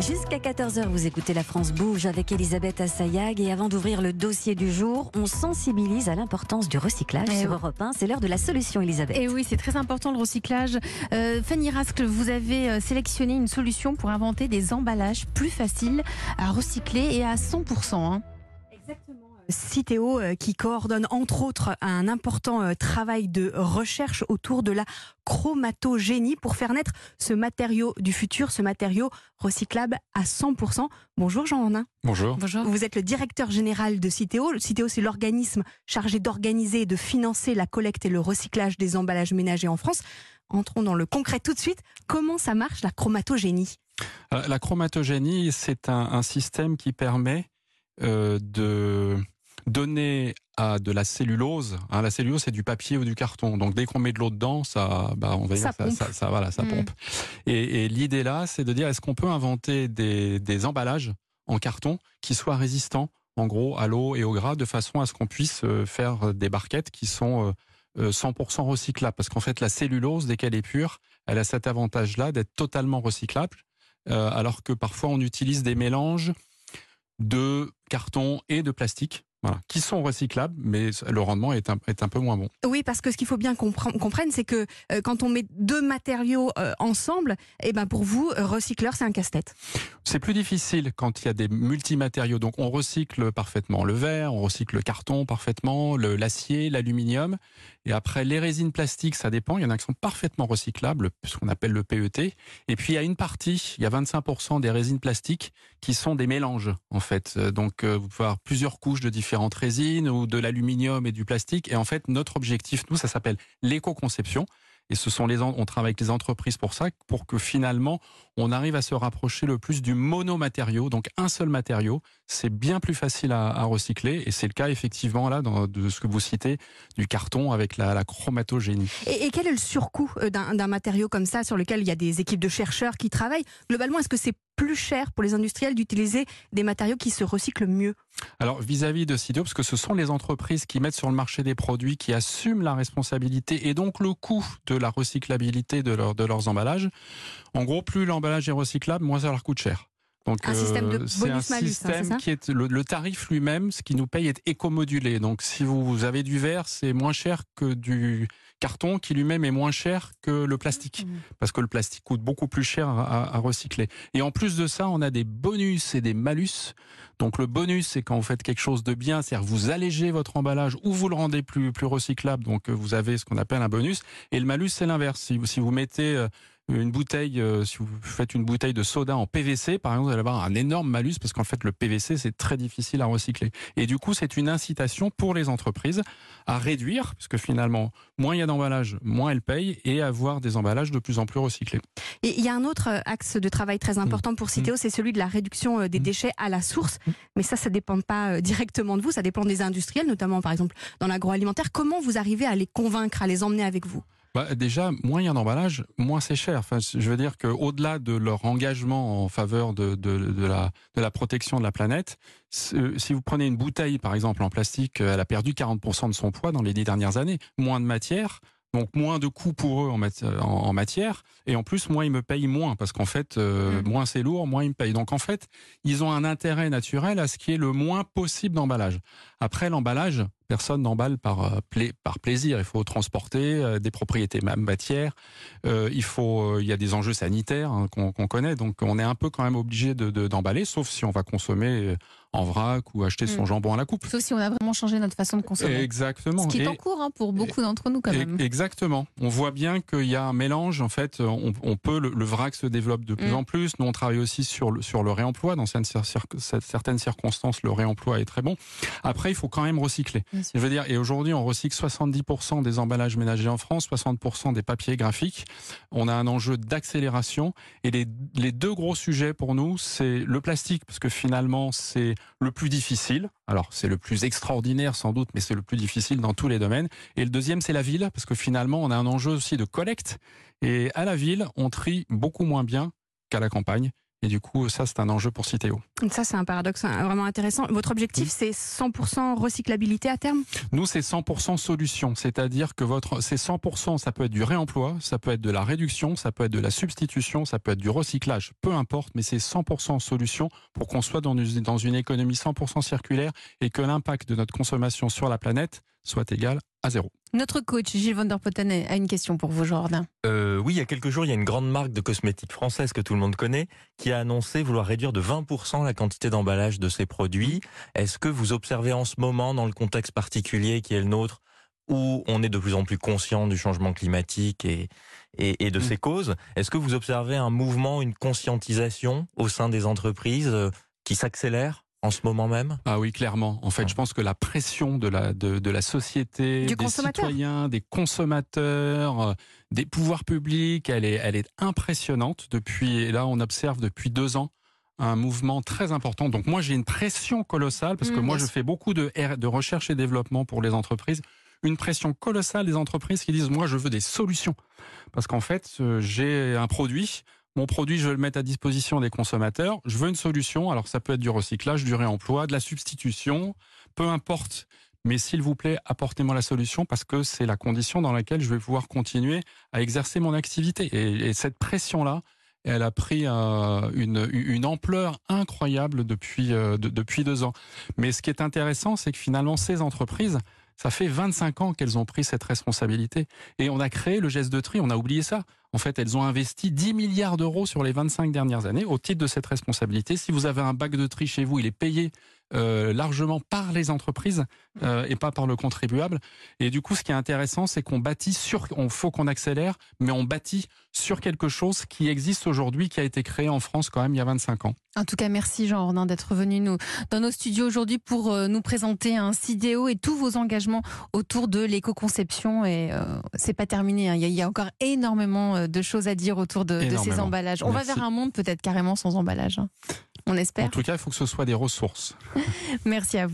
Jusqu'à 14h, vous écoutez La France Bouge avec Elisabeth Assayag. Et avant d'ouvrir le dossier du jour, on sensibilise à l'importance du recyclage Eh sur oui. Europe 1. C'est l'heure de la solution, Elisabeth. Et oui, c'est très important le recyclage. Euh, Fanny Rascle, vous avez euh, sélectionné une solution pour inventer des emballages plus faciles à recycler et à 100%. hein. Citeo euh, qui coordonne entre autres un important euh, travail de recherche autour de la chromatogénie pour faire naître ce matériau du futur, ce matériau recyclable à 100%. Bonjour Jean Hornin. Bonjour. Bonjour. Vous êtes le directeur général de Citeo. Le Citeo, c'est l'organisme chargé d'organiser et de financer la collecte et le recyclage des emballages ménagers en France. Entrons dans le concret tout de suite. Comment ça marche la chromatogénie? Euh, La chromatogénie, c'est un, un système qui permet euh, de donner à de la cellulose. hein, la cellulose, c'est du papier ou du carton. Donc dès qu'on met de l'eau dedans, ça, bah, on va Ça dire, ça, pompe. ça, ça- voilà, ça Mm. pompe. Et, et l'idée là, c'est de dire est-ce qu'on peut inventer des, des emballages en carton qui soient résistants, en gros, à l'eau et au gras, de façon à ce qu'on puisse euh, faire des barquettes qui sont euh, euh, 100% recyclables? Parce qu'en fait, la cellulose, dès qu'elle est pure, elle a cet avantage-là d'être totalement recyclable, euh, alors que parfois on utilise des mélanges de carton et de plastique. Voilà, qui sont recyclables, mais le rendement est un, est un peu moins bon. Oui, parce que ce qu'il faut bien compre- comprendre, c'est que euh, quand on met deux matériaux euh, ensemble, eh ben pour vous, euh, recycleur, c'est un casse-tête. C'est plus difficile quand il y a des multimatériaux. Donc on recycle parfaitement le verre, on recycle le carton parfaitement, l'acier, l'aluminium. Et après, les résines plastiques, ça dépend. Il y en a qui sont parfaitement recyclables, ce qu'on appelle le PET. Et puis il y a une partie, il y a 25% des résines plastiques qui sont des mélanges, en fait. Donc euh, vous pouvez avoir plusieurs couches de différentes résines ou de l'aluminium et du plastique. Et en fait, notre objectif, nous, ça s'appelle l'éco-conception. Et ce sont les, on travaille avec les entreprises pour ça, pour que finalement, on arrive à se rapprocher le plus du monomatériau, donc un seul matériau. C'est bien plus facile à, recycler, et c'est le cas effectivement là dans, de ce que vous citez du carton avec la, chromatogénie. Et, et quel est le surcoût euh, d'un matériau comme ça sur lequel il y a des équipes de chercheurs qui travaillent? Globalement, est-ce que c'est plus cher pour les industriels d'utiliser des matériaux qui se recyclent mieux Alors vis-à-vis de Cidio, parce que ce sont les entreprises qui mettent sur le marché des produits, qui assument la responsabilité et donc le coût de la recyclabilité de, leur- de leurs emballages. En gros, plus l'emballage est recyclable, moins ça leur coûte cher. Donc, Un système de c'est un bonus-malus, hein, système qui est le, le tarif lui-même, ce qui nous paye est éco-modulé. Donc, si vous avez du verre, c'est moins cher que du carton, qui lui-même est moins cher que le plastique, parce que le plastique coûte beaucoup plus cher à, recycler. Et en plus de ça, on a des bonus et des malus. Donc le bonus, c'est quand vous faites quelque chose de bien, c'est-à-dire vous allégez votre emballage ou vous le rendez plus, plus recyclable. Donc euh, vous avez ce qu'on appelle un bonus. Et le malus, c'est l'inverse. Si, vous- si vous mettez euh, une bouteille, euh, si vous faites une bouteille de soda en PVC, par exemple, vous allez avoir un énorme malus parce qu'en fait le PVC, c'est très difficile à recycler. Et du coup, c'est une incitation pour les entreprises à réduire, parce que finalement, moins il y a d'emballage, moins elles payent, et avoir des emballages de plus en plus recyclés. Et il y a un autre euh, axe de travail très important pour Citeo, c'est celui de la réduction euh, des Mm. déchets à la source. Mais ça, ça dépend pas directement de vous, ça dépend des industriels, notamment par exemple dans l'agroalimentaire. Comment vous arrivez à les convaincre, à les emmener avec vous? Bah, déjà, moins il y a d'emballage, moins c'est cher. Enfin, je veux dire qu'au-delà de leur engagement en faveur de, de, de la, de la protection de la planète, ce- si vous prenez une bouteille, par exemple, en plastique, euh, elle a perdu 40% de son poids dans les dix dernières années. Moins de matière, donc moins de coûts pour eux en, en matière, et en plus, moins ils me payent moins, parce qu'en fait, euh, Mm. moins c'est lourd, moins ils me payent. Donc en fait, ils ont un intérêt naturel à ce qu'il y ait le moins possible d'emballage. Après, l'emballage, personne n'emballe par, euh, pla- par plaisir. Il faut transporter euh, des propriétés ma- matières. Euh, il faut, il y a des enjeux sanitaires hein, qu'on connaît, donc on est un peu quand même obligé de- de- d'emballer, sauf si on va consommer en vrac ou acheter son Mm. jambon à la coupe. Sauf si on a vraiment changé notre façon de consommer. Exactement. Ce qui est Et- en cours hein, pour beaucoup d'entre nous quand même. Exactement. On voit bien qu'il y a un mélange. En fait, on, on peut le, le vrac se développe de plus Mm. en plus. Nous, on travaille aussi sur le, sur le réemploi. Dans certaines, cir- certaines circonstances, le réemploi est très bon. Après, il faut quand même recycler. Je veux dire, et aujourd'hui, on recycle 70% des emballages ménagers en France, 60% des papiers graphiques. On a un enjeu d'accélération. Et les deux gros sujets pour nous, c'est le plastique, parce que finalement, c'est le plus difficile. Alors, c'est le plus extraordinaire sans doute, mais c'est le plus difficile dans tous les domaines. Et le deuxième, c'est la ville, parce que finalement, on a un enjeu aussi de collecte. Et à la ville, on trie beaucoup moins bien qu'à la campagne. Et du coup, ça, c'est un enjeu pour Citeo. Ça, c'est un paradoxe hein, vraiment intéressant. Votre objectif, c'est 100% recyclabilité à terme? Nous, c'est 100% solution. C'est-à-dire que votre, c'est 100%, ça peut être du réemploi, ça peut être de la réduction, ça peut être de la substitution, ça peut être du recyclage. Peu importe, mais c'est 100% solution pour qu'on soit dans une, dans une économie 100% circulaire et que l'impact de notre consommation sur la planète soit égal à zéro. Notre coach Gilles van der a une question pour vous, Jordan. Euh, oui, il y a quelques jours, il y a une grande marque de cosmétiques française que tout le monde connaît qui a annoncé vouloir réduire de 20% la quantité d'emballage de ses produits. Est-ce que vous observez en ce moment, dans le contexte particulier qui est le nôtre, où on est de plus en plus conscient du changement climatique et, et, et de Mm. ses causes, est-ce que vous observez un mouvement, une conscientisation au sein des entreprises euh, qui s'accélère? En ce moment même? Ah oui, clairement. En fait, Ouais. je pense que la pression de la, de, de la société, Du des citoyens, des consommateurs, euh, des pouvoirs publics, elle est, elle est impressionnante. Depuis, et là, on observe depuis deux ans un mouvement très important. Donc moi, j'ai une pression colossale parce que Mm, moi, je fais beaucoup de, de recherche et développement pour les entreprises. Une pression colossale des entreprises qui disent, moi, je veux des solutions. Parce qu'en fait, euh, j'ai un produit, mon produit, je veux le mettre à disposition des consommateurs. Je veux une solution. Alors, ça peut être du recyclage, du réemploi, de la substitution, peu importe. Mais s'il vous plaît, apportez-moi la solution parce que c'est la condition dans laquelle je vais pouvoir continuer à exercer mon activité. Et, et cette pression-là, elle a pris euh, une, ampleur incroyable depuis, euh, de- depuis deux ans. Mais ce qui est intéressant, c'est que finalement, ces entreprises, ça fait 25 ans qu'elles ont pris cette responsabilité. Et on a créé le geste de tri, on a oublié ça. En fait, elles ont investi 10 milliards d'euros sur les 25 dernières années au titre de cette responsabilité. Si vous avez un bac de tri chez vous, il est payé euh, largement par les entreprises euh, et pas par le contribuable. Et du coup, ce qui est intéressant, c'est qu'on bâtit sur, on faut qu'on accélère, mais on bâtit sur quelque chose qui existe aujourd'hui, qui a été créé en France quand même il y a 25 ans. En tout cas, merci Jean Ordin d'être venu nous, dans nos studios aujourd'hui pour euh, nous présenter un CIDEO et tous vos engagements autour de l'éco-conception. Et c'est pas terminé, hein. il, y a, encore énormément de choses à dire autour de, de ces emballages. On Merci. va vers un monde peut-être carrément sans emballage. hein. On En espère. tout cas, il faut que ce soit des ressources. Merci à vous.